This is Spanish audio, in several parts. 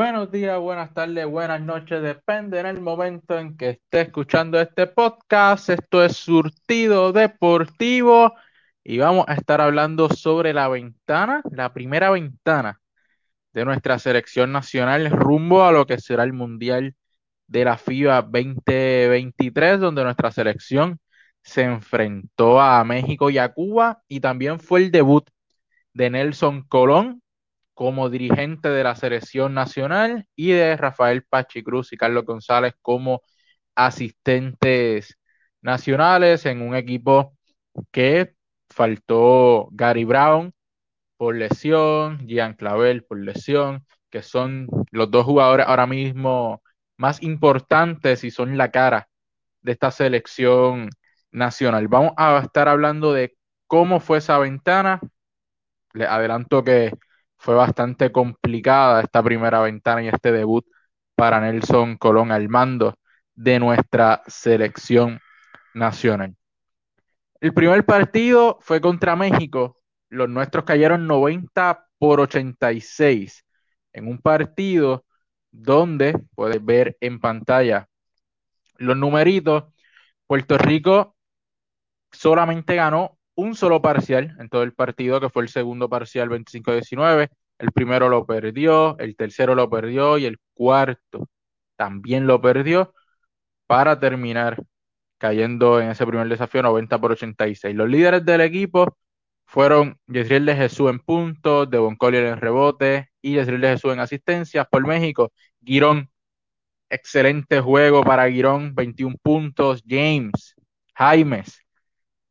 Buenos días, buenas tardes, buenas noches, depende en el momento en que esté escuchando este podcast. Esto es Surtido Deportivo y vamos a estar hablando sobre la ventana, la primera ventana de nuestra selección nacional rumbo a lo que será el Mundial de la FIBA 2023, donde nuestra selección se enfrentó a México y a Cuba y también fue el debut de Nelson Colón como dirigente de la selección nacional y de Rafael Pachicruz y Carlos González como asistentes nacionales en un equipo que faltó Gary Brown por lesión, Gian Clavel por lesión, que son los dos jugadores ahora mismo más importantes y son la cara de esta selección nacional. Vamos a estar hablando de cómo fue esa ventana. Les adelanto que fue bastante complicada esta primera ventana y este debut para Nelson Colón al mando de nuestra selección nacional. El primer partido fue contra México. Los nuestros cayeron 90 por 86 en un partido donde puedes ver en pantalla los numeritos. Puerto Rico solamente ganó un solo parcial en todo el partido, que fue el segundo parcial 25-19. El primero lo perdió, el tercero lo perdió y el cuarto también lo perdió para terminar cayendo en ese primer desafío 90 por 86. Los líderes del equipo fueron Yesriel de Jesús en puntos, Devon Collier en rebote y Yesriel de Jesús en asistencias por México. Girón, excelente juego para Girón, 21 puntos. James, Jaimes,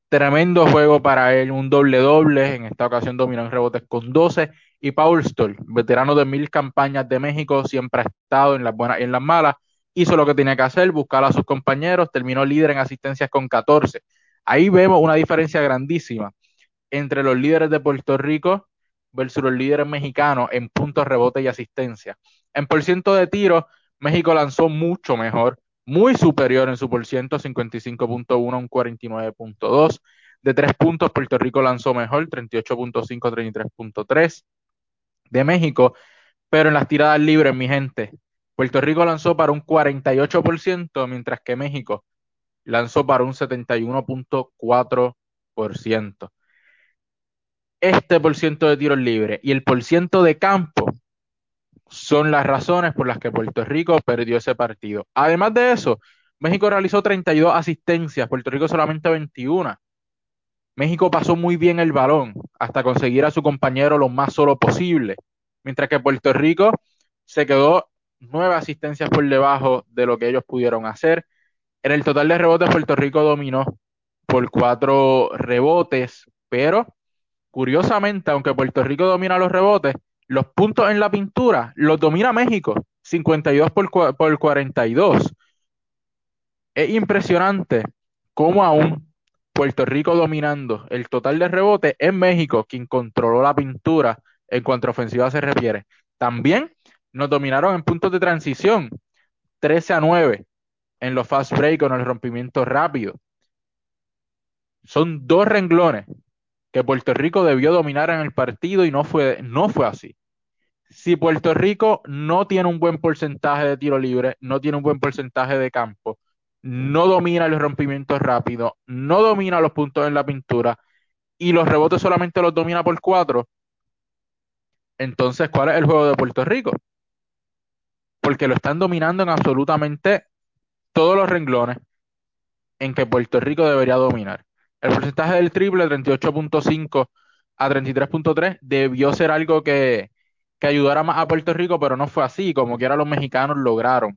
Tremendo juego para él, un doble-doble. En esta ocasión dominó en rebotes con 12. Y Paul Stoll, veterano de mil campañas de México, siempre ha estado en las buenas y en las malas. Hizo lo que tenía que hacer, buscar a sus compañeros. Terminó líder en asistencias con 14. Ahí vemos una diferencia grandísima entre los líderes de Puerto Rico versus los líderes mexicanos en puntos, rebotes y asistencia. En por ciento de tiro, México lanzó mucho mejor muy superior en su por ciento, 55.1 a un 49.2. De tres puntos, Puerto Rico lanzó mejor, 38.5 a 33.3 de México, pero en las tiradas libres, mi gente, Puerto Rico lanzó para un 48%, mientras que México lanzó para un 71.4%. Este por ciento de tiros libres y el por ciento de campo son las razones por las que Puerto Rico perdió ese partido. Además de eso, México realizó 32 asistencias, Puerto Rico solamente 21. México pasó muy bien el balón hasta conseguir a su compañero lo más solo posible, mientras que Puerto Rico se quedó nueve asistencias por debajo de lo que ellos pudieron hacer. En el total de rebotes, Puerto Rico dominó por cuatro rebotes, pero curiosamente, aunque Puerto Rico domina los rebotes, los puntos en la pintura los domina México, 52 por, por 42. Es impresionante cómo aún Puerto Rico dominando el total de rebote es México quien controló la pintura en cuanto a ofensiva se refiere. También nos dominaron en puntos de transición, 13 a 9 en los fast break con el rompimiento rápido. Son dos renglones que Puerto Rico debió dominar en el partido y no fue, no fue así si Puerto Rico no tiene un buen porcentaje de tiro libre, no tiene un buen porcentaje de campo, no domina los rompimientos rápidos, no domina los puntos en la pintura y los rebotes solamente los domina por cuatro, entonces, ¿cuál es el juego de Puerto Rico? Porque lo están dominando en absolutamente todos los renglones en que Puerto Rico debería dominar. El porcentaje del triple, 38.5 a 33.3, debió ser algo que, que ayudara más a Puerto Rico, pero no fue así. Como quiera, los mexicanos lograron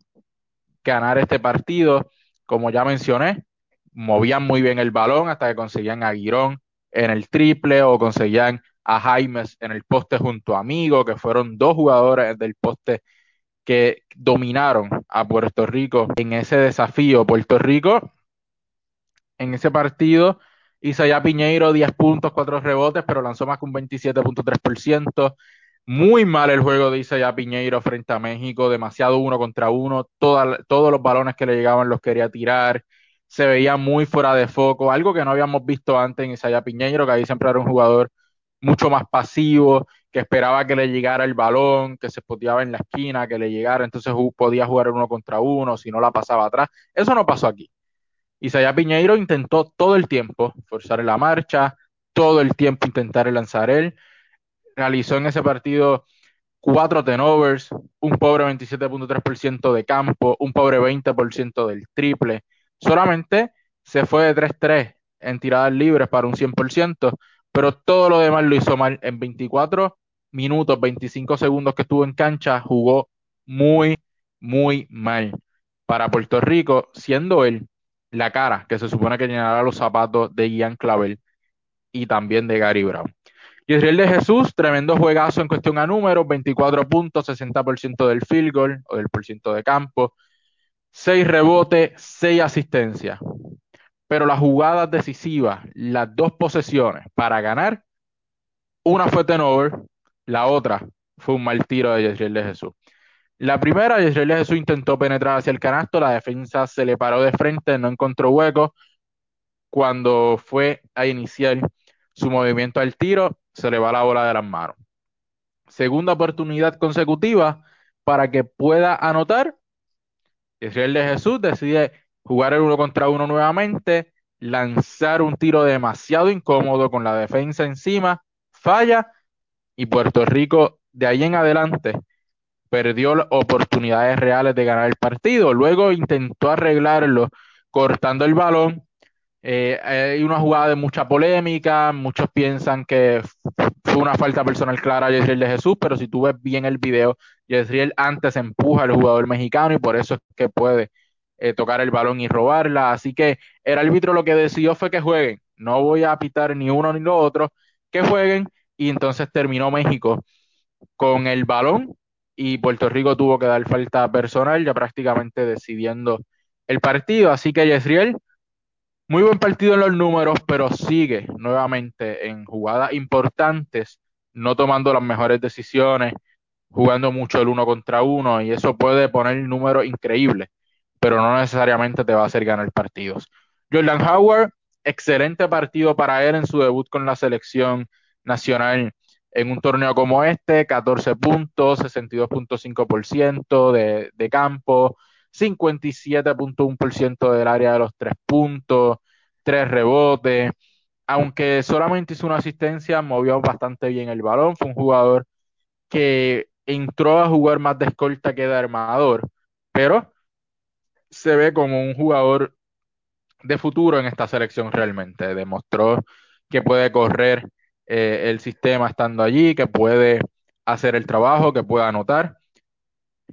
ganar este partido. Como ya mencioné, movían muy bien el balón hasta que conseguían a Guirón en el triple o conseguían a Jaimes en el poste junto a Amigo, que fueron dos jugadores del poste que dominaron a Puerto Rico en ese desafío. Puerto Rico en ese partido hizo ya Piñeiro 10 puntos, 4 rebotes, pero lanzó más que un 27.3%. Muy mal el juego de Isaiah Piñeiro frente a México, demasiado uno contra uno, todos los balones que le llegaban los quería tirar, se veía muy fuera de foco, algo que no habíamos visto antes en Isaiah Piñeiro, que ahí siempre era un jugador mucho más pasivo, que esperaba que le llegara el balón, que se poteaba en la esquina, que le llegara, entonces podía jugar uno contra uno, si no la pasaba atrás. Eso no pasó aquí. Isaiah Piñeiro intentó todo el tiempo forzar la marcha, todo el tiempo intentar lanzar él. Realizó en ese partido cuatro tenovers, un pobre 27.3% de campo, un pobre 20% del triple. Solamente se fue de 3-3 en tiradas libres para un 100%, pero todo lo demás lo hizo mal. En 24 minutos, 25 segundos que estuvo en cancha, jugó muy, muy mal para Puerto Rico, siendo él la cara que se supone que llenará los zapatos de Ian Clavel y también de Gary Brown. Yesriel de Jesús, tremendo juegazo en cuestión a números, 24 puntos, 60% del field goal o del por ciento de campo, 6 rebotes, 6 asistencias. Pero las jugadas decisivas, las dos posesiones para ganar, una fue Tenover, la otra fue un mal tiro de Yesriel de Jesús. La primera, Yesriel de Jesús intentó penetrar hacia el canasto, la defensa se le paró de frente, no encontró hueco. Cuando fue a iniciar su movimiento al tiro, se le va la bola de las manos. Segunda oportunidad consecutiva para que pueda anotar. Israel de Jesús decide jugar el uno contra uno nuevamente, lanzar un tiro demasiado incómodo con la defensa encima, falla y Puerto Rico de ahí en adelante perdió oportunidades reales de ganar el partido. Luego intentó arreglarlo cortando el balón, eh, hay una jugada de mucha polémica, muchos piensan que fue una falta personal clara a Yesriel de Jesús, pero si tú ves bien el video, Yesriel antes empuja al jugador mexicano y por eso es que puede eh, tocar el balón y robarla. Así que el árbitro lo que decidió fue que jueguen. No voy a pitar ni uno ni lo otro, que jueguen. Y entonces terminó México con el balón y Puerto Rico tuvo que dar falta personal, ya prácticamente decidiendo el partido. Así que Yesriel muy buen partido en los números, pero sigue nuevamente en jugadas importantes, no tomando las mejores decisiones, jugando mucho el uno contra uno, y eso puede poner números increíbles, pero no necesariamente te va a hacer ganar partidos. Jordan Howard, excelente partido para él en su debut con la selección nacional en un torneo como este, 14 puntos, 62.5% de, de campo, 57.1% del área de los tres puntos, tres rebotes. Aunque solamente hizo una asistencia, movió bastante bien el balón. Fue un jugador que entró a jugar más de escolta que de armador, pero se ve como un jugador de futuro en esta selección realmente. Demostró que puede correr eh, el sistema estando allí, que puede hacer el trabajo, que puede anotar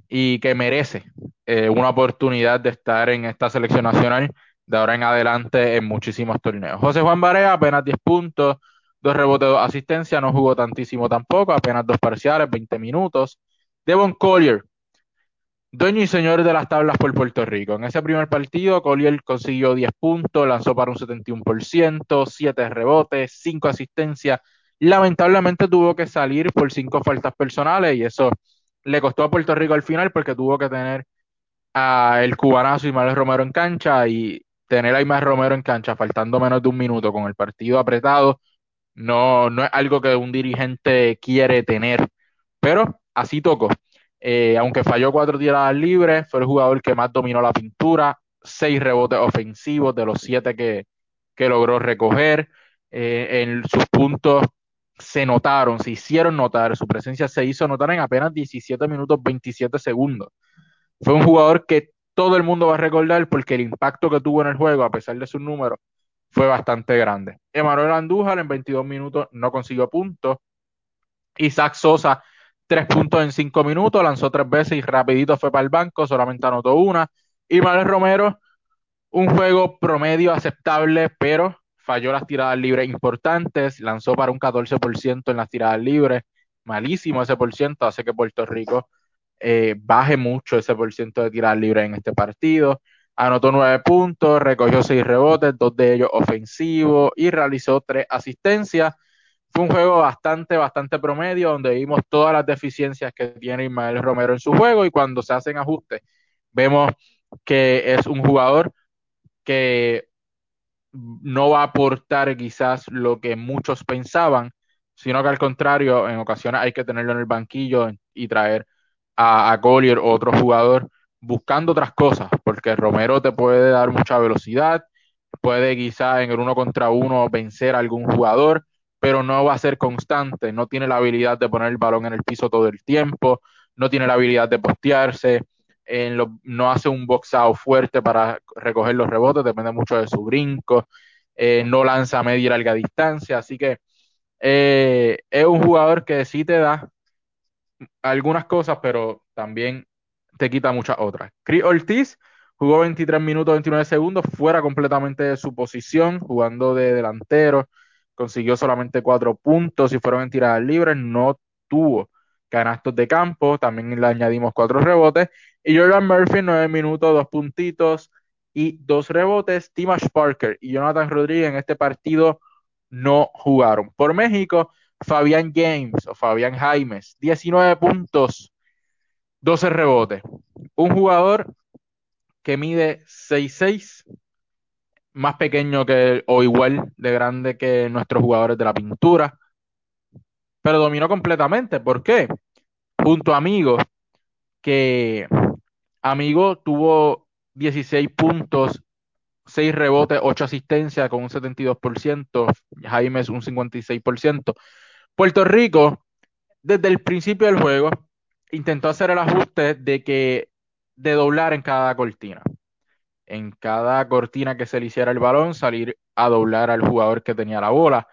y que merece eh, una oportunidad de estar en esta selección nacional de ahora en adelante en muchísimos torneos. José Juan Barea, apenas 10 puntos, dos rebotes, dos asistencias, no jugó tantísimo tampoco, apenas dos parciales, 20 minutos. Devon Collier, dueño y señor de las tablas por Puerto Rico. En ese primer partido, Collier consiguió 10 puntos, lanzó para un 71%, 7 rebotes, 5 asistencias. Lamentablemente tuvo que salir por 5 faltas personales y eso le costó a Puerto Rico al final porque tuvo que tener a el cubanazo Ismael Romero en cancha y tener a Ismael Romero en cancha faltando menos de un minuto con el partido apretado no, no es algo que un dirigente quiere tener, pero así tocó. Eh, aunque falló cuatro tiradas libres, fue el jugador que más dominó la pintura, seis rebotes ofensivos de los siete que, que logró recoger. Eh, en sus puntos se notaron, se hicieron notar, su presencia se hizo notar en apenas 17 minutos 27 segundos. Fue un jugador que todo el mundo va a recordar porque el impacto que tuvo en el juego, a pesar de sus números, fue bastante grande. Emanuel Andújar en 22 minutos no consiguió puntos. Isaac Sosa, tres puntos en cinco minutos, lanzó tres veces y rapidito fue para el banco, solamente anotó una. Y Manuel Romero, un juego promedio aceptable, pero falló las tiradas libres importantes, lanzó para un 14% en las tiradas libres, malísimo ese por ciento, hace que Puerto Rico eh, baje mucho ese por ciento de tiradas libres en este partido. Anotó nueve puntos, recogió seis rebotes, dos de ellos ofensivos y realizó tres asistencias. Fue un juego bastante, bastante promedio, donde vimos todas las deficiencias que tiene Ismael Romero en su juego y cuando se hacen ajustes, vemos que es un jugador que no va a aportar quizás lo que muchos pensaban, sino que al contrario, en ocasiones hay que tenerlo en el banquillo y traer a, a Collier o otro jugador buscando otras cosas, porque Romero te puede dar mucha velocidad, puede quizá en el uno contra uno vencer a algún jugador, pero no va a ser constante, no tiene la habilidad de poner el balón en el piso todo el tiempo, no tiene la habilidad de postearse, en no hace un boxado fuerte para recoger los rebotes, depende mucho de su brinco, eh, no lanza a media y larga distancia, así que eh, es un jugador que sí te da algunas cosas, pero también te quita muchas otras. Chris Ortiz jugó 23 minutos 29 segundos, fuera completamente de su posición, jugando de delantero, consiguió solamente cuatro puntos y fueron en tiradas libres, no tuvo canastos de campo, también le añadimos cuatro rebotes, y Jordan Murphy 9 minutos, dos puntitos y dos rebotes, Timash Parker y Jonathan Rodríguez en este partido no jugaron. Por México, Fabián James o Fabián Jaimes, 19 puntos, 12 rebotes. Un jugador que mide 6'6, más pequeño que o igual de grande que nuestros jugadores de la pintura, pero dominó completamente. ¿Por qué? Junto a Amigo, que Amigo tuvo 16 puntos, 6 rebotes, 8 asistencias con un 72%, Jaime es un 56%. Puerto Rico, desde el principio del juego, intentó hacer el ajuste de que de doblar en cada cortina. En cada cortina que se le hiciera el balón, salir a doblar al jugador que tenía la bola.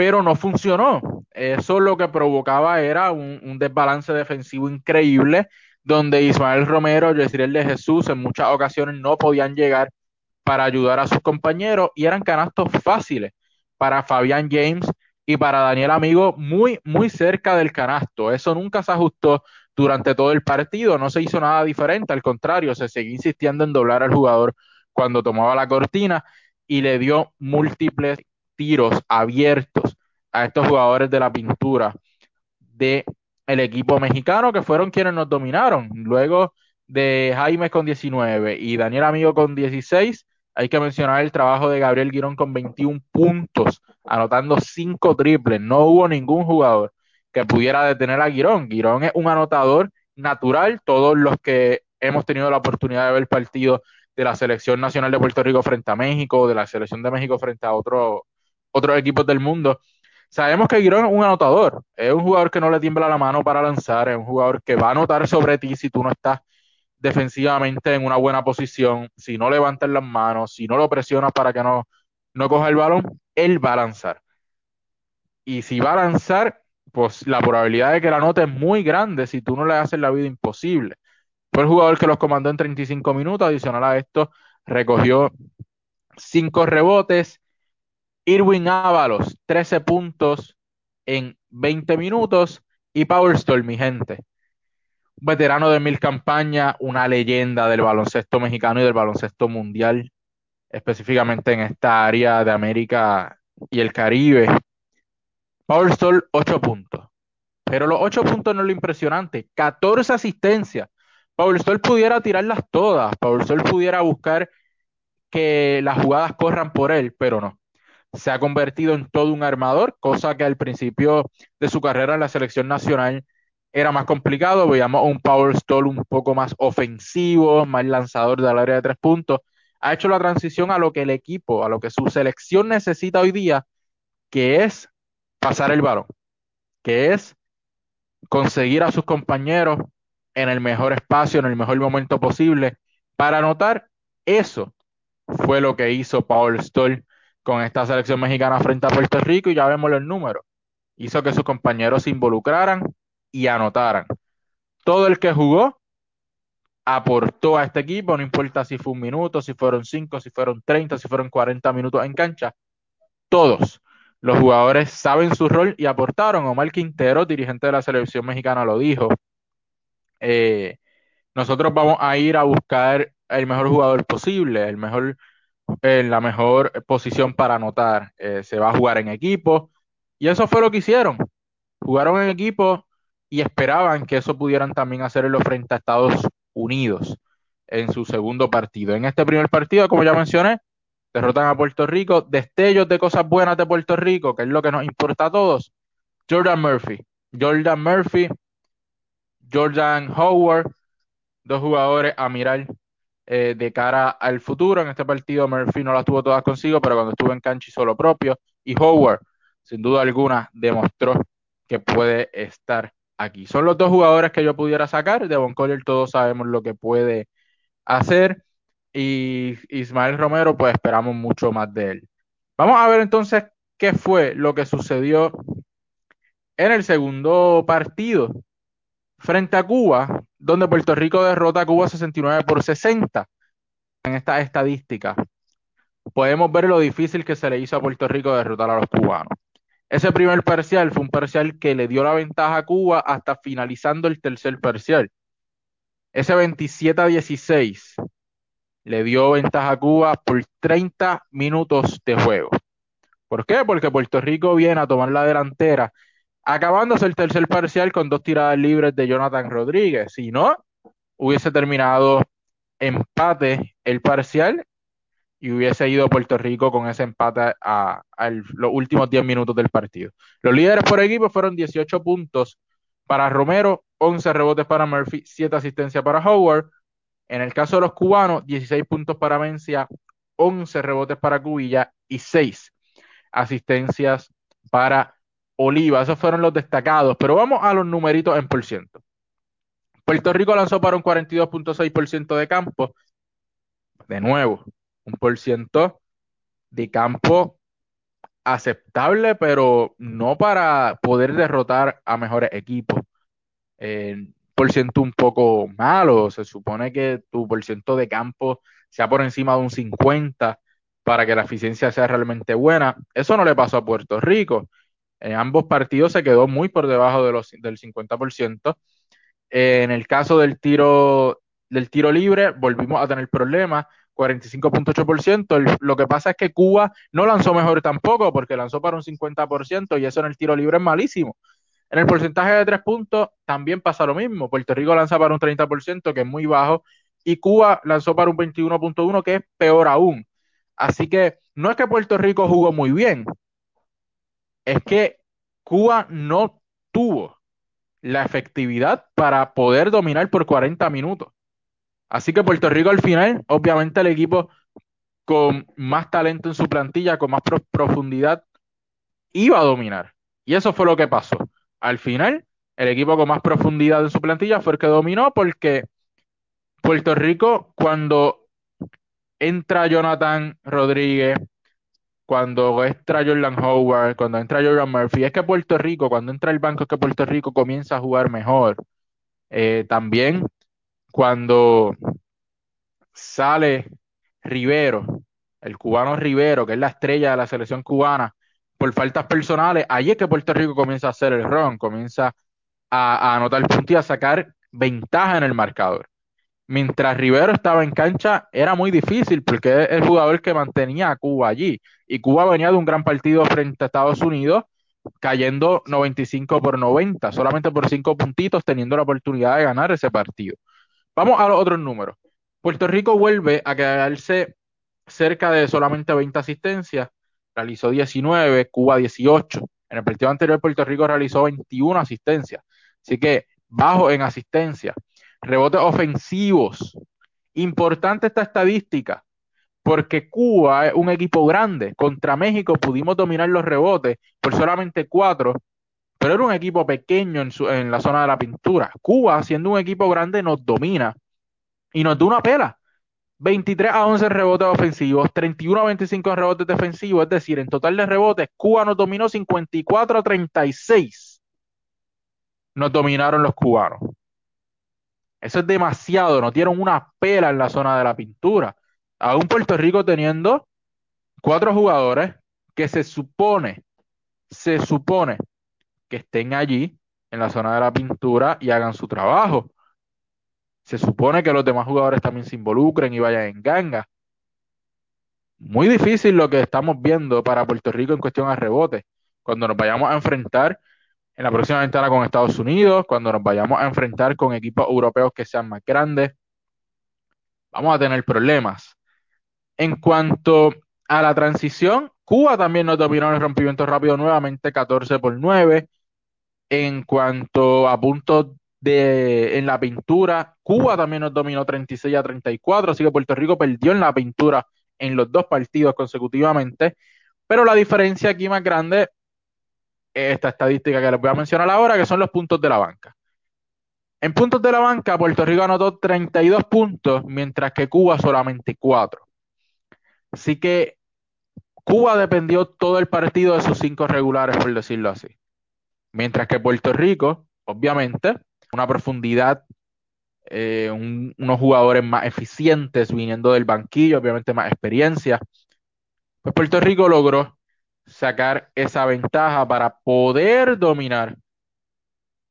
Pero no funcionó. Eso lo que provocaba era un, desbalance defensivo increíble, donde Ismael Romero, Yesriel de Jesús en muchas ocasiones no podían llegar para ayudar a sus compañeros y eran canastos fáciles para Fabián James y para Daniel Amigo muy, muy cerca del canasto. Eso nunca se ajustó durante todo el partido, no se hizo nada diferente, al contrario, se seguía insistiendo en doblar al jugador cuando tomaba la cortina y le dio múltiples tiros abiertos a estos jugadores de la pintura de el equipo mexicano que fueron quienes nos dominaron. Luego de Jaime con 19 y Daniel Amigo con 16, hay que mencionar el trabajo de Gabriel Girón con 21 puntos, anotando 5 triples. No hubo ningún jugador que pudiera detener a Girón. Girón es un anotador natural. Todos los que hemos tenido la oportunidad de ver el partido de la selección nacional de Puerto Rico frente a México, de la selección de México frente a otro, otros equipos del mundo, sabemos que Girón es un anotador. Es un jugador que no le tiembla la mano para lanzar, es un jugador que va a anotar sobre ti si tú no estás defensivamente en una buena posición, si no levantas las manos, si no lo presionas para que no, no coja el balón, él va a lanzar. Y si va a lanzar, pues la probabilidad de que la anote es muy grande si tú no le haces la vida imposible. Fue el jugador que los comandó en 35 minutos, adicional a esto, recogió 5 rebotes. Irwin Ábalos, 13 puntos en 20 minutos. Y Power Store, mi gente, veterano de mil campañas, una leyenda del baloncesto mexicano y del baloncesto mundial, específicamente en esta área de América y el Caribe. Power Store, 8 puntos. Pero los 8 puntos no es lo impresionante. 14 asistencias. Paul Stoll pudiera tirarlas todas. Paul Stoll pudiera buscar que las jugadas corran por él, pero no. Se ha convertido en todo un armador, cosa que al principio de su carrera en la selección nacional era más complicado. Veíamos un Power Stall un poco más ofensivo, más lanzador del área de tres puntos. Ha hecho la transición a lo que el equipo, a lo que su selección necesita hoy día, que es pasar el balón, que es conseguir a sus compañeros en el mejor espacio, en el mejor momento posible, para anotar eso fue lo que hizo Paul Stoll con esta selección mexicana frente a Puerto Rico y ya vemos los números. Hizo que sus compañeros se involucraran y anotaran. Todo el que jugó aportó a este equipo, no importa si fue un minuto, si fueron cinco, si fueron 30, si fueron 40 minutos en cancha, todos los jugadores saben su rol y aportaron. Omar Quintero, dirigente de la selección mexicana, lo dijo. Eh, nosotros vamos a ir a buscar el mejor jugador posible, el mejor, eh, la mejor posición para anotar. Eh, se va a jugar en equipo. Y eso fue lo que hicieron. Jugaron en equipo y esperaban que eso pudieran también hacerlo frente a Estados Unidos en su segundo partido. En este primer partido, como ya mencioné, derrotan a Puerto Rico. Destellos de cosas buenas de Puerto Rico, que es lo que nos importa a todos. Jordan Murphy. Jordan Murphy, Jordan Howard, dos jugadores a mirar eh, de cara al futuro. En este partido Murphy no las tuvo todas consigo, pero cuando estuvo en cancha hizo lo propio. Y Howard, sin duda alguna, demostró que puede estar aquí. Son los dos jugadores que yo pudiera sacar. De Von Collier todos sabemos lo que puede hacer. Y Ismael Romero, pues esperamos mucho más de él. Vamos a ver entonces qué fue lo que sucedió en el segundo partido frente a Cuba, donde Puerto Rico derrota a Cuba 69 por 60 en esta estadística. Podemos ver lo difícil que se le hizo a Puerto Rico derrotar a los cubanos. Ese primer parcial fue un parcial que le dio la ventaja a Cuba hasta finalizando el tercer parcial. Ese 27 a 16 le dio ventaja a Cuba por 30 minutos de juego. ¿Por qué? Porque Puerto Rico viene a tomar la delantera acabándose el tercer parcial con dos tiradas libres de Jonathan Rodríguez. Si no, hubiese terminado empate el parcial y hubiese ido Puerto Rico con ese empate a, los últimos 10 minutos del partido. Los líderes por equipo fueron 18 puntos para Romero, 11 rebotes para Murphy, 7 asistencias para Howard. En el caso de los cubanos, 16 puntos para Mencia, 11 rebotes para Cubilla y 6 asistencias para Oliva, esos fueron los destacados, pero vamos a los numeritos en por ciento. Puerto Rico lanzó para un 42.6% de campo. De nuevo, un por ciento de campo aceptable, pero no para poder derrotar a mejores equipos. Eh, por ciento un poco malo, se supone que tu por ciento de campo sea por encima de un 50 para que la eficiencia sea realmente buena. Eso no le pasó a Puerto Rico. En ambos partidos se quedó muy por debajo de los, del 50%. Eh, en el caso del tiro, del tiro libre, volvimos a tener problemas, 45.8%. Lo que pasa es que Cuba no lanzó mejor tampoco, porque lanzó para un 50% y eso en el tiro libre es malísimo. En el porcentaje de tres puntos también pasa lo mismo. Puerto Rico lanza para un 30%, que es muy bajo, y Cuba lanzó para un 21.1%, que es peor aún. Así que no es que Puerto Rico jugó muy bien, es que Cuba no tuvo la efectividad para poder dominar por 40 minutos. Así que Puerto Rico al final, obviamente el equipo con más talento en su plantilla, con más profundidad, iba a dominar. Y eso fue lo que pasó. Al final, el equipo con más profundidad en su plantilla fue el que dominó porque Puerto Rico, cuando entra Jonathan Rodríguez, cuando entra Jordan Howard, cuando entra Jordan Murphy, es que Puerto Rico, cuando entra el banco, es que Puerto Rico comienza a jugar mejor. Eh, también cuando sale Rivero, el cubano Rivero, que es la estrella de la selección cubana, por faltas personales, ahí es que Puerto Rico comienza a hacer el ron, comienza a, a anotar punto y a sacar ventaja en el marcador mientras Rivero estaba en cancha, era muy difícil porque es el jugador que mantenía a Cuba allí. Y Cuba venía de un gran partido frente a Estados Unidos, cayendo 95 por 90, solamente por 5 puntitos, teniendo la oportunidad de ganar ese partido. Vamos a los otros números. Puerto Rico vuelve a quedarse cerca de solamente 20 asistencias, realizó 19, Cuba 18. En el partido anterior Puerto Rico realizó 21 asistencias, así que bajo en asistencia rebotes ofensivos. Importante esta estadística, porque Cuba es un equipo grande. Contra México pudimos dominar los rebotes por solamente cuatro, pero era un equipo pequeño en, la zona de la pintura. Cuba, siendo un equipo grande, nos domina y nos da una pela. 23 a 11 rebotes ofensivos, 31 a 25 rebotes defensivos, es decir, en total de rebotes, Cuba nos dominó 54 a 36. Nos dominaron los cubanos. Eso es demasiado, no tienen una pela en la zona de la pintura. Aún Puerto Rico teniendo cuatro jugadores que se supone, se supone que estén allí en la zona de la pintura y hagan su trabajo. Se supone que los demás jugadores también se involucren y vayan en ganga. Muy difícil lo que estamos viendo para Puerto Rico en cuestión de rebote. Cuando nos vayamos a enfrentar en la próxima ventana con Estados Unidos, cuando nos vayamos a enfrentar con equipos europeos que sean más grandes, vamos a tener problemas. En cuanto a la transición, Cuba también nos dominó en el rompimiento rápido nuevamente, 14 por 9. En cuanto a puntos de, en la pintura, Cuba también nos dominó 36 a 34, así que Puerto Rico perdió en la pintura en los dos partidos consecutivamente. Pero la diferencia aquí más grande esta estadística que les voy a mencionar ahora, que son los puntos de la banca. En puntos de la banca, Puerto Rico anotó 32 puntos, mientras que Cuba solamente 4. Así que Cuba dependió todo el partido de sus cinco regulares, por decirlo así. Mientras que Puerto Rico, obviamente, una profundidad, eh, un, unos jugadores más eficientes viniendo del banquillo, obviamente más experiencia. Pues Puerto Rico logró sacar esa ventaja para poder dominar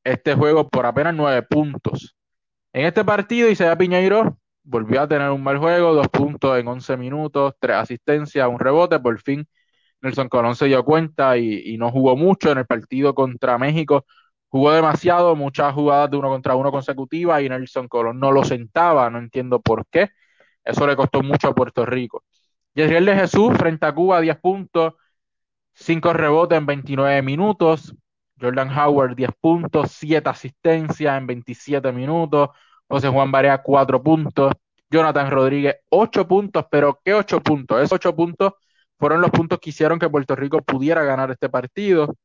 este juego por apenas nueve puntos. En este partido, Isaiah Piñeiro volvió a tener un mal juego, dos puntos en once minutos, tres asistencias, un rebote. Por fin, Nelson Colón se dio cuenta y, no jugó mucho en el partido contra México. Jugó demasiado, muchas jugadas de uno contra uno consecutivas y Nelson Colón no lo sentaba, no entiendo por qué. Eso le costó mucho a Puerto Rico. Yesriel de Jesús frente a Cuba, 10 puntos, 5 rebotes en 29 minutos. Jordan Howard, 10 puntos, 7 asistencias en 27 minutos. José Juan Barea, 4 puntos. Jonathan Rodríguez, 8 puntos, pero ¿qué 8 puntos? Esos 8 puntos fueron los puntos que hicieron que Puerto Rico pudiera ganar este partido.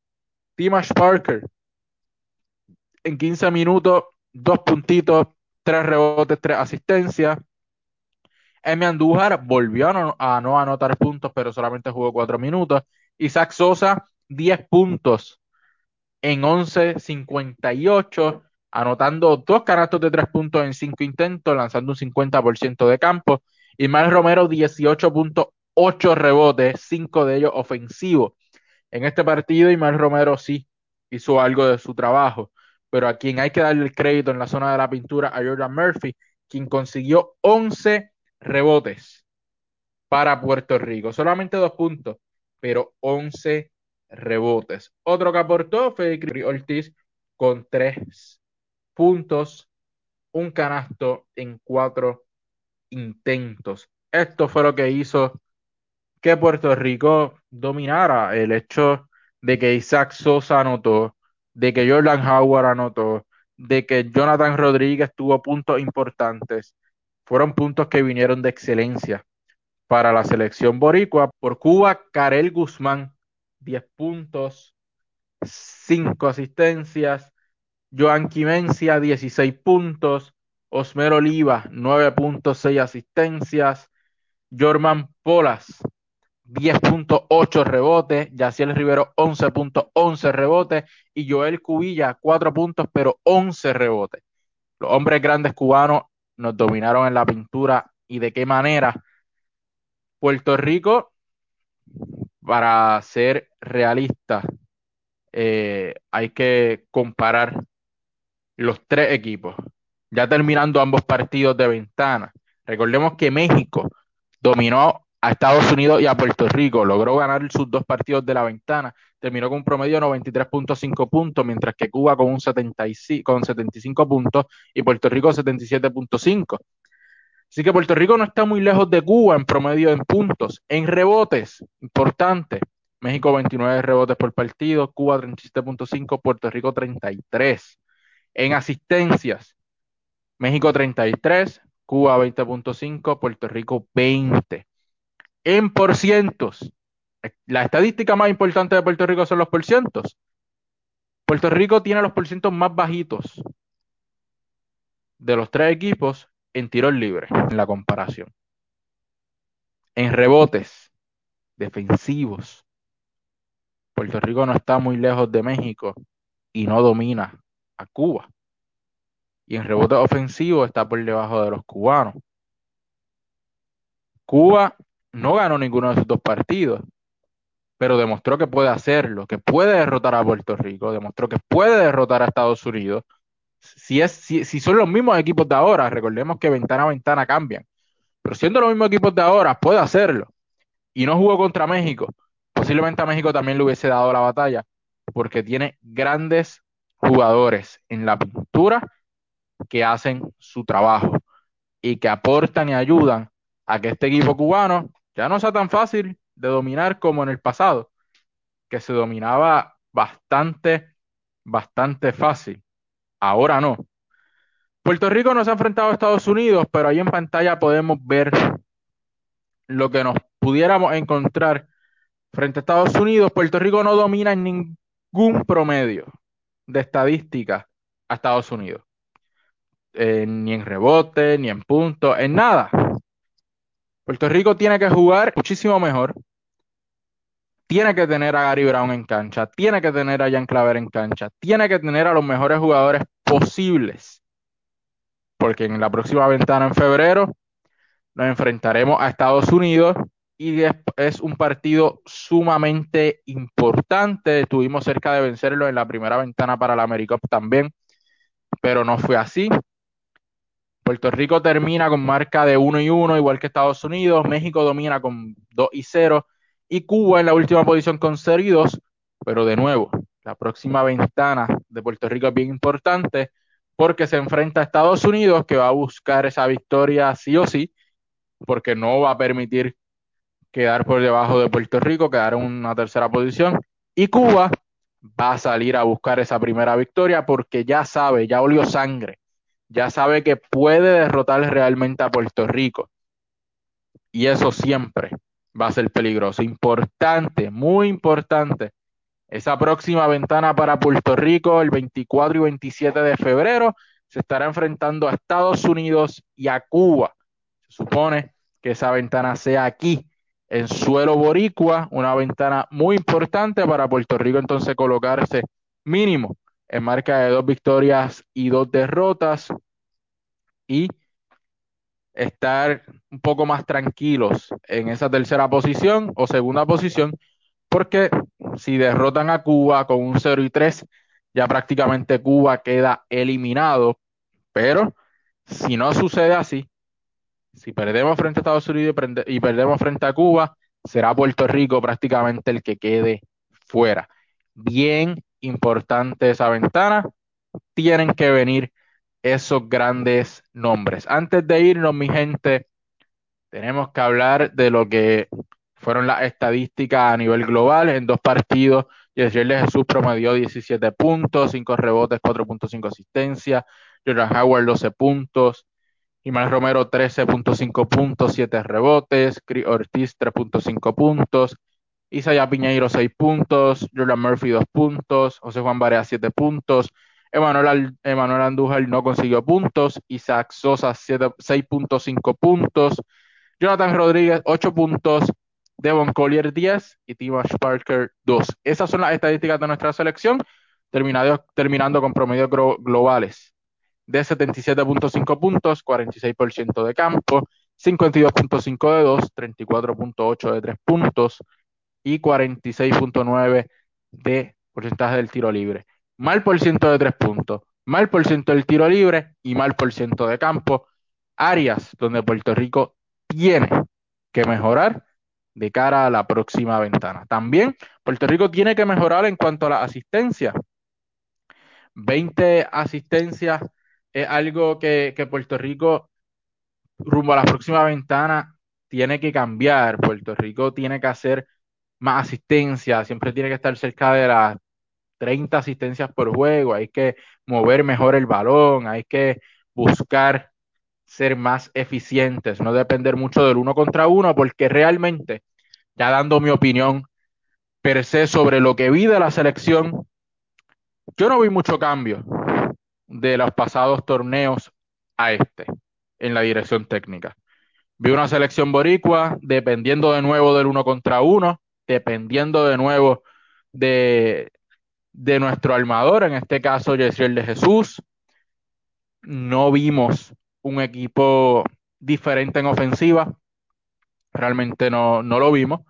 Timash Parker, en 15 minutos, 2 puntitos, 3 rebotes, 3 asistencias. Emi Andújar volvió a no, a no anotar puntos, pero solamente jugó 4 minutos. Isaac Sosa, 10 puntos en 11.58, anotando dos canastos de 3 puntos en 5 intentos, lanzando un 50% de campo. Y Mal Romero, 18.8 rebotes, 5 de ellos ofensivos. En este partido, Imar Romero sí hizo algo de su trabajo, pero a quien hay que darle el crédito en la zona de la pintura, a Jordan Murphy, quien consiguió 11 rebotes para Puerto Rico. Solamente dos puntos, pero 11 rebotes. Otro que aportó fue Ortiz con tres puntos, un canasto en cuatro intentos. Esto fue lo que hizo que Puerto Rico dominara el hecho de que Isaac Sosa anotó, de que Jordan Howard anotó, de que Jonathan Rodríguez tuvo puntos importantes. Fueron puntos que vinieron de excelencia para la selección boricua. Por Cuba, Karel Guzmán 10 puntos, 5 asistencias. Joan Quimencia, 16 puntos. Osmer Oliva, 9 puntos, 6 asistencias. Jorman Polas, 10.8 rebotes. Yaciel Rivero, 11.11 rebotes. Y Joel Cubilla, 4 puntos, pero 11 rebotes. Los hombres grandes cubanos nos dominaron en la pintura. ¿Y de qué manera? Puerto Rico para ser realista, eh, hay que comparar los tres equipos. Ya terminando ambos partidos de ventana. Recordemos que México dominó a Estados Unidos y a Puerto Rico, logró ganar sus dos partidos de la ventana, terminó con un promedio de 93.5 puntos, mientras que Cuba con un 75, con 75 puntos y Puerto Rico 77.5. Así que Puerto Rico no está muy lejos de Cuba en promedio en puntos. En rebotes, importante. México 29 rebotes por partido, Cuba 37.5, Puerto Rico 33. En asistencias, México 33, Cuba 20.5, Puerto Rico 20. En porcientos, la estadística más importante de Puerto Rico son los porcientos. Puerto Rico tiene los porcientos más bajitos de los tres equipos en tiros libres, en la comparación. En rebotes defensivos, Puerto Rico no está muy lejos de México y no domina a Cuba. Y en rebotes ofensivos está por debajo de los cubanos. Cuba no ganó ninguno de esos dos partidos, pero demostró que puede hacerlo, que puede derrotar a Puerto Rico, demostró que puede derrotar a Estados Unidos si, es, si, si, son los mismos equipos de ahora, recordemos que ventana a ventana cambian, pero siendo los mismos equipos de ahora, puede hacerlo. Y no jugó contra México. Posiblemente a México también le hubiese dado la batalla, porque tiene grandes jugadores en la pintura que hacen su trabajo y que aportan y ayudan a que este equipo cubano ya no sea tan fácil de dominar como en el pasado, que se dominaba bastante, bastante fácil. Ahora no. Puerto Rico no se ha enfrentado a Estados Unidos, pero ahí en pantalla podemos ver lo que nos pudiéramos encontrar frente a Estados Unidos. Puerto Rico no domina en ningún promedio de estadística a Estados Unidos. Eh, ni en rebote, ni en puntos, en nada. Puerto Rico tiene que jugar muchísimo mejor. Tiene que tener a Gary Brown en cancha, tiene que tener a Jan Claver en cancha, tiene que tener a los mejores jugadores posibles. Porque en la próxima ventana en febrero nos enfrentaremos a Estados Unidos y es, un partido sumamente importante. Estuvimos cerca de vencerlo en la primera ventana para la AmeriCup también, pero no fue así. Puerto Rico termina con marca de 1 y 1, igual que Estados Unidos. México domina con 2 y 0. Y Cuba en la última posición con 0 y 2. Pero de nuevo, la próxima ventana de Puerto Rico es bien importante porque se enfrenta a Estados Unidos que va a buscar esa victoria sí o sí, porque no va a permitir quedar por debajo de Puerto Rico, quedar en una tercera posición. Y Cuba va a salir a buscar esa primera victoria porque ya sabe, ya olió sangre ya sabe que puede derrotar realmente a Puerto Rico. Y eso siempre va a ser peligroso. Importante, muy importante. Esa próxima ventana para Puerto Rico, el 24 y 27 de febrero, se estará enfrentando a Estados Unidos y a Cuba. Se supone que esa ventana sea aquí, en suelo boricua, una ventana muy importante para Puerto Rico entonces colocarse mínimo en marca de dos victorias y dos derrotas y estar un poco más tranquilos en esa tercera posición o segunda posición, porque si derrotan a Cuba con un 0 y 3, ya prácticamente Cuba queda eliminado, pero si no sucede así, si perdemos frente a Estados Unidos y perdemos frente a Cuba, será Puerto Rico prácticamente el que quede fuera. Bien importante esa ventana. Tienen que venir esos grandes nombres. Antes de irnos, mi gente, tenemos que hablar de lo que fueron las estadísticas a nivel global en dos partidos. Yesriel de Jesús promedió 17 puntos, 5 rebotes, 4.5 asistencia. Jordan Howard 12 puntos. Imal Romero 13.5 puntos, 7 rebotes. Chris Ortiz 3.5 puntos. Isaiah Piñeiro 6 puntos, Jordan Murphy 2 puntos, José Juan Barea 7 puntos, Emanuel, Andújar no consiguió puntos, Isaac Sosa 6.5 puntos, Jonathan Rodríguez 8 puntos, Devon Collier 10 y Timash Parker 2. Esas son las estadísticas de nuestra selección, terminando con promedios globales de 77.5 puntos, 46% de campo, 52.5 de 2, 34.8 de 3 puntos, y 46.9 de porcentaje del tiro libre. Mal por ciento de tres puntos, mal por ciento del tiro libre y mal por ciento de campo. Áreas donde Puerto Rico tiene que mejorar de cara a la próxima ventana. También Puerto Rico tiene que mejorar en cuanto a la asistencia. 20 asistencias es algo que, Puerto Rico rumbo a la próxima ventana tiene que cambiar. Puerto Rico tiene que hacer más asistencia, siempre tiene que estar cerca de las 30 asistencias por juego, hay que mover mejor el balón, hay que buscar ser más eficientes, no depender mucho del uno contra uno, porque realmente, ya dando mi opinión per se sobre lo que vi de la selección, yo no vi mucho cambio de los pasados torneos a este en la dirección técnica. Vi una selección boricua dependiendo de nuevo del uno contra uno, dependiendo de nuevo de, de nuestro armador, en este caso Yesiel de Jesús. No vimos un equipo diferente en ofensiva, realmente no, no lo vimos.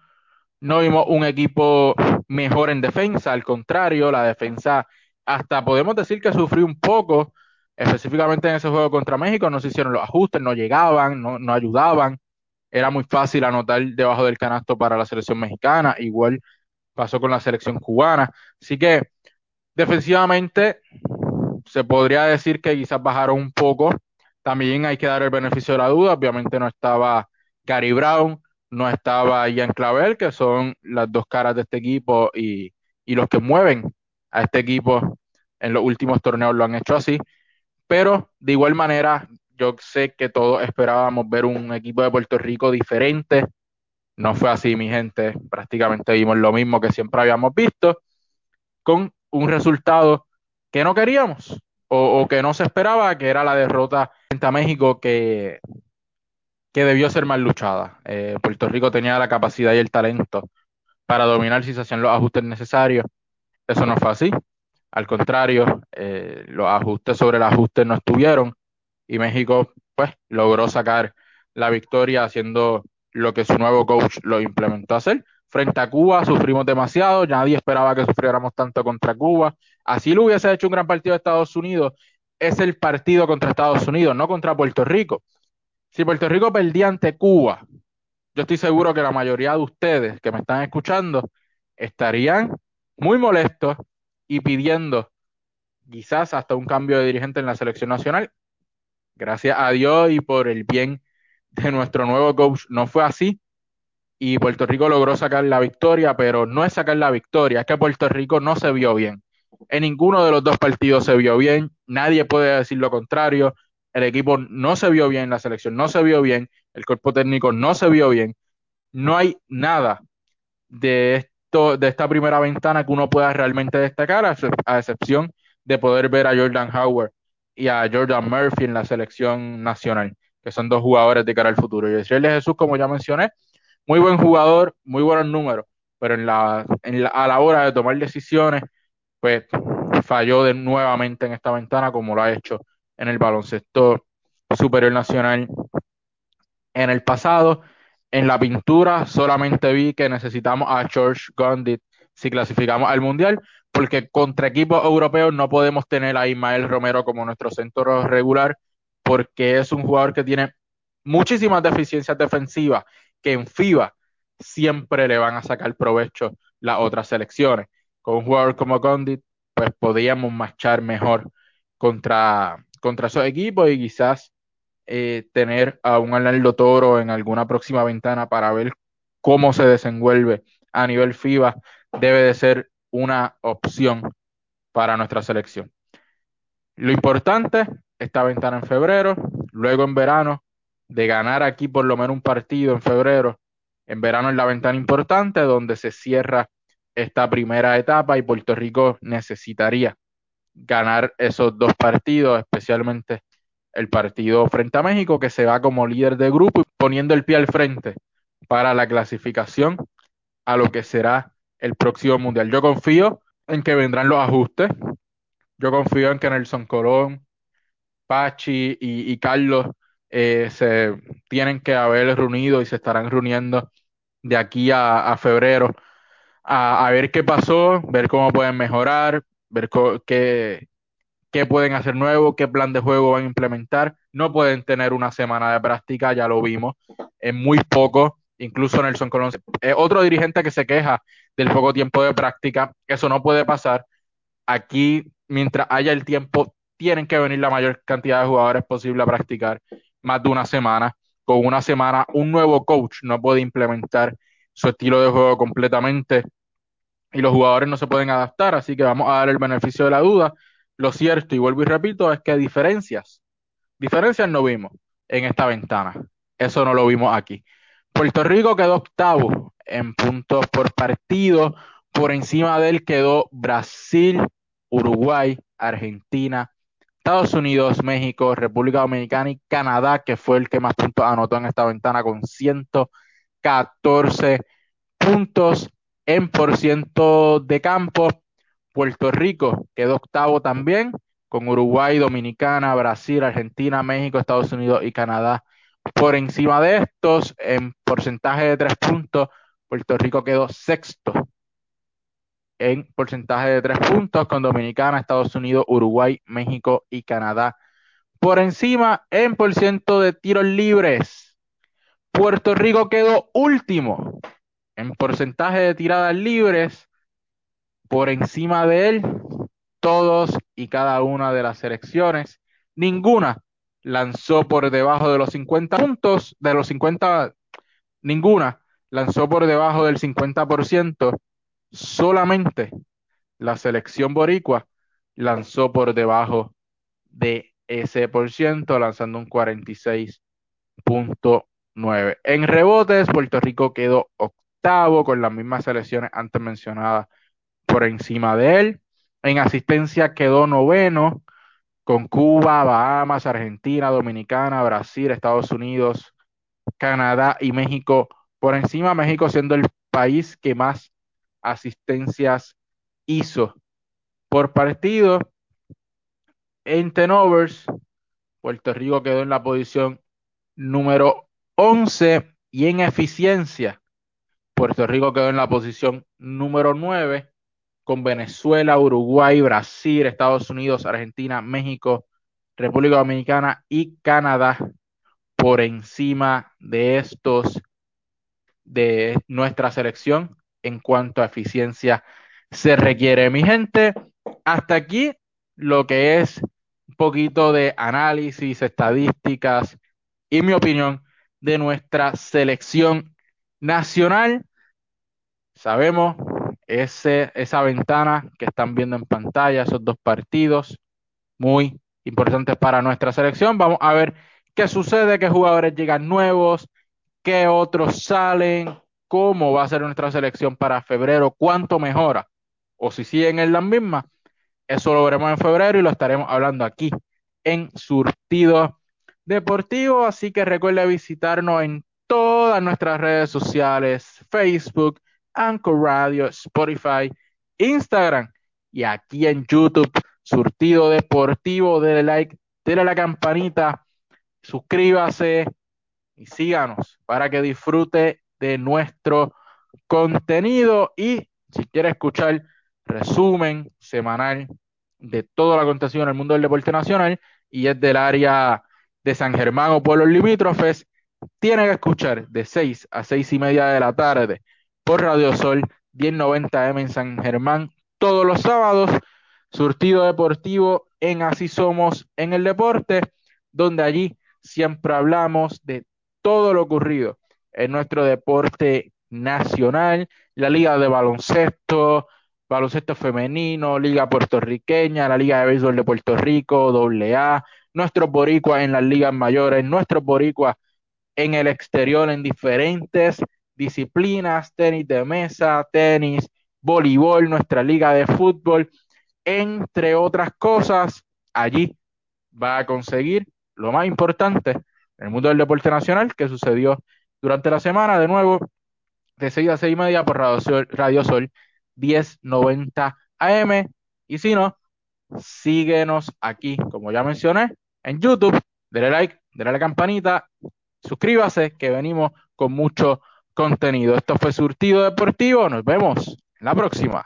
No vimos un equipo mejor en defensa, al contrario, la defensa hasta podemos decir que sufrió un poco, específicamente en ese juego contra México, no se hicieron los ajustes, no llegaban, no, no ayudaban era muy fácil anotar debajo del canasto para la selección mexicana, igual pasó con la selección cubana. Así que defensivamente se podría decir que quizás bajaron un poco. También hay que dar el beneficio de la duda, obviamente no estaba Gary Brown, no estaba Ian Clavel, que son las dos caras de este equipo y, y los que mueven a este equipo en los últimos torneos lo han hecho así. Pero de igual manera, yo sé que todos esperábamos ver un equipo de Puerto Rico diferente. No fue así, mi gente. Prácticamente vimos lo mismo que siempre habíamos visto, con un resultado que no queríamos o, que no se esperaba, que era la derrota frente a México que, que debió ser más luchada. Eh, Puerto Rico tenía la capacidad y el talento para dominar si se hacían los ajustes necesarios. Eso no fue así. Al contrario, eh, los ajustes sobre el ajuste no estuvieron y México pues logró sacar la victoria haciendo lo que su nuevo coach lo implementó a hacer. Frente a Cuba sufrimos demasiado, nadie esperaba que sufriéramos tanto contra Cuba. Así lo hubiese hecho un gran partido de Estados Unidos. Es el partido contra Estados Unidos, no contra Puerto Rico. Si Puerto Rico perdía ante Cuba, yo estoy seguro que la mayoría de ustedes que me están escuchando estarían muy molestos y pidiendo quizás hasta un cambio de dirigente en la selección nacional. Gracias a Dios y por el bien de nuestro nuevo coach no fue así y Puerto Rico logró sacar la victoria, pero no es sacar la victoria, es que Puerto Rico no se vio bien. En ninguno de los dos partidos se vio bien, nadie puede decir lo contrario el equipo no se vio bien, la selección no se vio bien, el cuerpo técnico no se vio bien. No hay nada de esto, de esta primera ventana que uno pueda realmente destacar, a, excepción de poder ver a Jordan Howard y a Jordan Murphy en la selección nacional, que son dos jugadores de cara al futuro. Y Israel de Jesús, como ya mencioné, muy buen jugador, muy buenos números, pero en la, en a la hora de tomar decisiones, pues falló de nuevamente en esta ventana como lo ha hecho en el baloncesto superior nacional en el pasado. En la pintura solamente vi que necesitamos a George Gondit si clasificamos al Mundial, porque contra equipos europeos no podemos tener a Ismael Romero como nuestro centro regular, porque es un jugador que tiene muchísimas deficiencias defensivas que en FIBA siempre le van a sacar provecho las otras selecciones. Con un jugador como Gondit, pues podíamos marchar mejor contra, contra esos equipos y quizás eh, tener a un Arnaldo Toro en alguna próxima ventana para ver cómo se desenvuelve a nivel FIBA debe de ser una opción para nuestra selección. Lo importante, esta ventana en febrero, luego en verano, de ganar aquí por lo menos un partido en febrero. En verano es la ventana importante donde se cierra esta primera etapa y Puerto Rico necesitaría ganar esos dos partidos, especialmente el partido frente a México, que se va como líder de grupo y poniendo el pie al frente para la clasificación a lo que será el próximo mundial. Yo confío en que vendrán los ajustes. Yo confío en que Nelson Colón, Pachi y, Carlos eh, se tienen que haber reunido y se estarán reuniendo de aquí a, febrero a, a, ver qué pasó, ver cómo pueden mejorar, ver qué, qué pueden hacer nuevo, qué plan de juego van a implementar. No pueden tener una semana de práctica, ya lo vimos, es muy poco. Incluso Nelson Colón es otro dirigente que se queja del poco tiempo de práctica. Eso no puede pasar. Aquí, mientras haya el tiempo, tienen que venir la mayor cantidad de jugadores posible a practicar más de una semana. Con una semana, un nuevo coach no puede implementar su estilo de juego completamente y los jugadores no se pueden adaptar, así que vamos a dar el beneficio de la duda. Lo cierto, y vuelvo y repito, es que diferencias, diferencias no vimos en esta ventana. Eso no lo vimos aquí. Puerto Rico quedó octavo en puntos por partido. Por encima de él quedó Brasil, Uruguay, Argentina, Estados Unidos, México, República Dominicana y Canadá, que fue el que más puntos anotó en esta ventana con 114 puntos en por ciento de campo, Puerto Rico quedó octavo también, con Uruguay, Dominicana, Brasil, Argentina, México, Estados Unidos y Canadá. Por encima de estos, en porcentaje de tres puntos, Puerto Rico quedó sexto en porcentaje de tres puntos, con Dominicana, Estados Unidos, Uruguay, México y Canadá. Por encima, en por ciento de tiros libres, Puerto Rico quedó último en porcentaje de tiradas libres, por encima de él, todos y cada una de las selecciones, ninguna lanzó por debajo de los 50 puntos, de los 50, ninguna lanzó por debajo del 50%, solamente la selección boricua lanzó por debajo de ese por ciento, lanzando un 46.9. En rebotes, Puerto Rico quedó octavo con las mismas selecciones antes mencionadas por encima de él. En asistencia quedó noveno con Cuba, Bahamas, Argentina, Dominicana, Brasil, Estados Unidos, Canadá y México por encima, México siendo el país que más asistencias hizo por partido. En tenovers, Puerto Rico quedó en la posición número 11 y en eficiencia, Puerto Rico quedó en la posición número 9 con Venezuela, Uruguay, Brasil, Estados Unidos, Argentina, México, República Dominicana y Canadá por encima de estos de nuestra selección en cuanto a eficiencia se requiere. Mi gente, hasta aquí lo que es un poquito de análisis, estadísticas y mi opinión de nuestra selección nacional. Sabemos ese, esa ventana que están viendo en pantalla, esos dos partidos muy importantes para nuestra selección. Vamos a ver qué sucede, qué jugadores llegan nuevos, qué otros salen, cómo va a ser nuestra selección para febrero, cuánto mejora o si siguen en la misma. Eso lo veremos en febrero y lo estaremos hablando aquí en Surtido Deportivo. Así que recuerde visitarnos en todas nuestras redes sociales, Facebook, Anchor Radio, Spotify, Instagram y aquí en YouTube, Surtido Deportivo. Dele like, dele la campanita, suscríbase y síganos para que disfrute de nuestro contenido y si quiere escuchar resumen semanal de todo lo acontecido en el mundo del deporte nacional y es del área de San Germán o pueblos limítrofes, tiene que escuchar de 6 a 6 y media de la tarde por Radio Sol 1090M en San Germán todos los sábados, surtido deportivo en Así Somos en el Deporte, donde allí siempre hablamos de todo lo ocurrido en nuestro deporte nacional, la liga de baloncesto, baloncesto femenino, liga puertorriqueña, la liga de béisbol de Puerto Rico, AA, nuestros boricuas en las ligas mayores, nuestros boricuas en el exterior en diferentes disciplinas, tenis de mesa, tenis, voleibol, nuestra liga de fútbol, entre otras cosas, allí va a conseguir lo más importante en el mundo del deporte nacional que sucedió durante la semana, de nuevo, de 6 a 6 y media por Radio Sol, Radio Sol 1090 AM. Y si no, síguenos aquí, como ya mencioné, en YouTube. Dele like, dele a la campanita, suscríbase, que venimos con mucho contenido. Esto fue Surtido Deportivo. Nos vemos en la próxima.